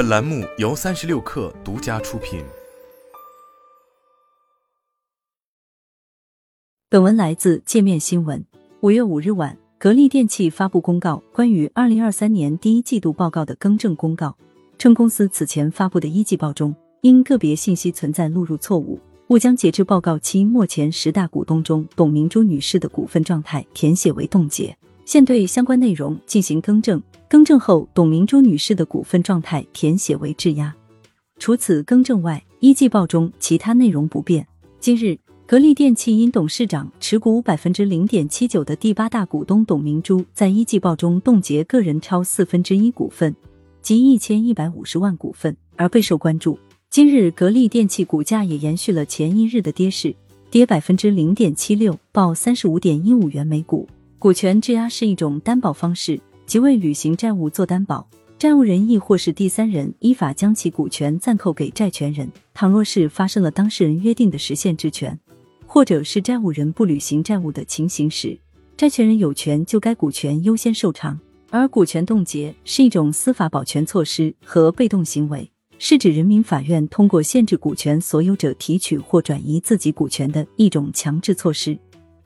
本栏目由三十六氪独家出品。本文来自界面新闻。五月五日晚，格力电器发布公告，关于二零二三年第一季度报告的更正公告，称公司此前发布的一季报中，因个别信息存在录入错误，误将截至报告期末前十大股东中董明珠女士的股份状态填写为冻结，现对相关内容进行更正。更正后，董明珠女士的股份状态填写为质押。除此更正外，一季报中其他内容不变。今日，格力电器因董事长持股百分之零点七九的第八大股东董明珠在一季报中冻结个人超四分之一股份，即一千一百五十万股份，而备受关注。今日，格力电器股价也延续了前一日的跌势，跌百分之零点七六，报三十五点一五元每股。股权质押是一种担保方式。即为履行债务做担保，债务人亦或是第三人依法将其股权暂扣给债权人。倘若是发生了当事人约定的实现质权，或者是债务人不履行债务的情形时，债权人有权就该股权优先受偿。而股权冻结是一种司法保全措施和被动行为，是指人民法院通过限制股权所有者提取或转移自己股权的一种强制措施。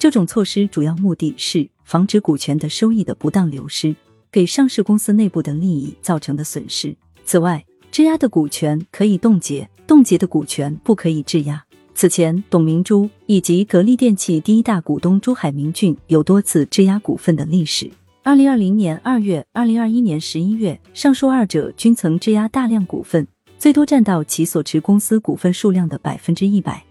这种措施主要目的是防止股权的收益的不当流失。给上市公司内部的利益造成的损失。此外，质押的股权可以冻结，冻结的股权不可以质押。此前，董明珠以及格力电器第一大股东朱海明俊有多次质押股份的历史。二零二零年二月、二零二一年十一月，上述二者均曾质押大量股份，最多占到其所持公司股份数量的百分之一百。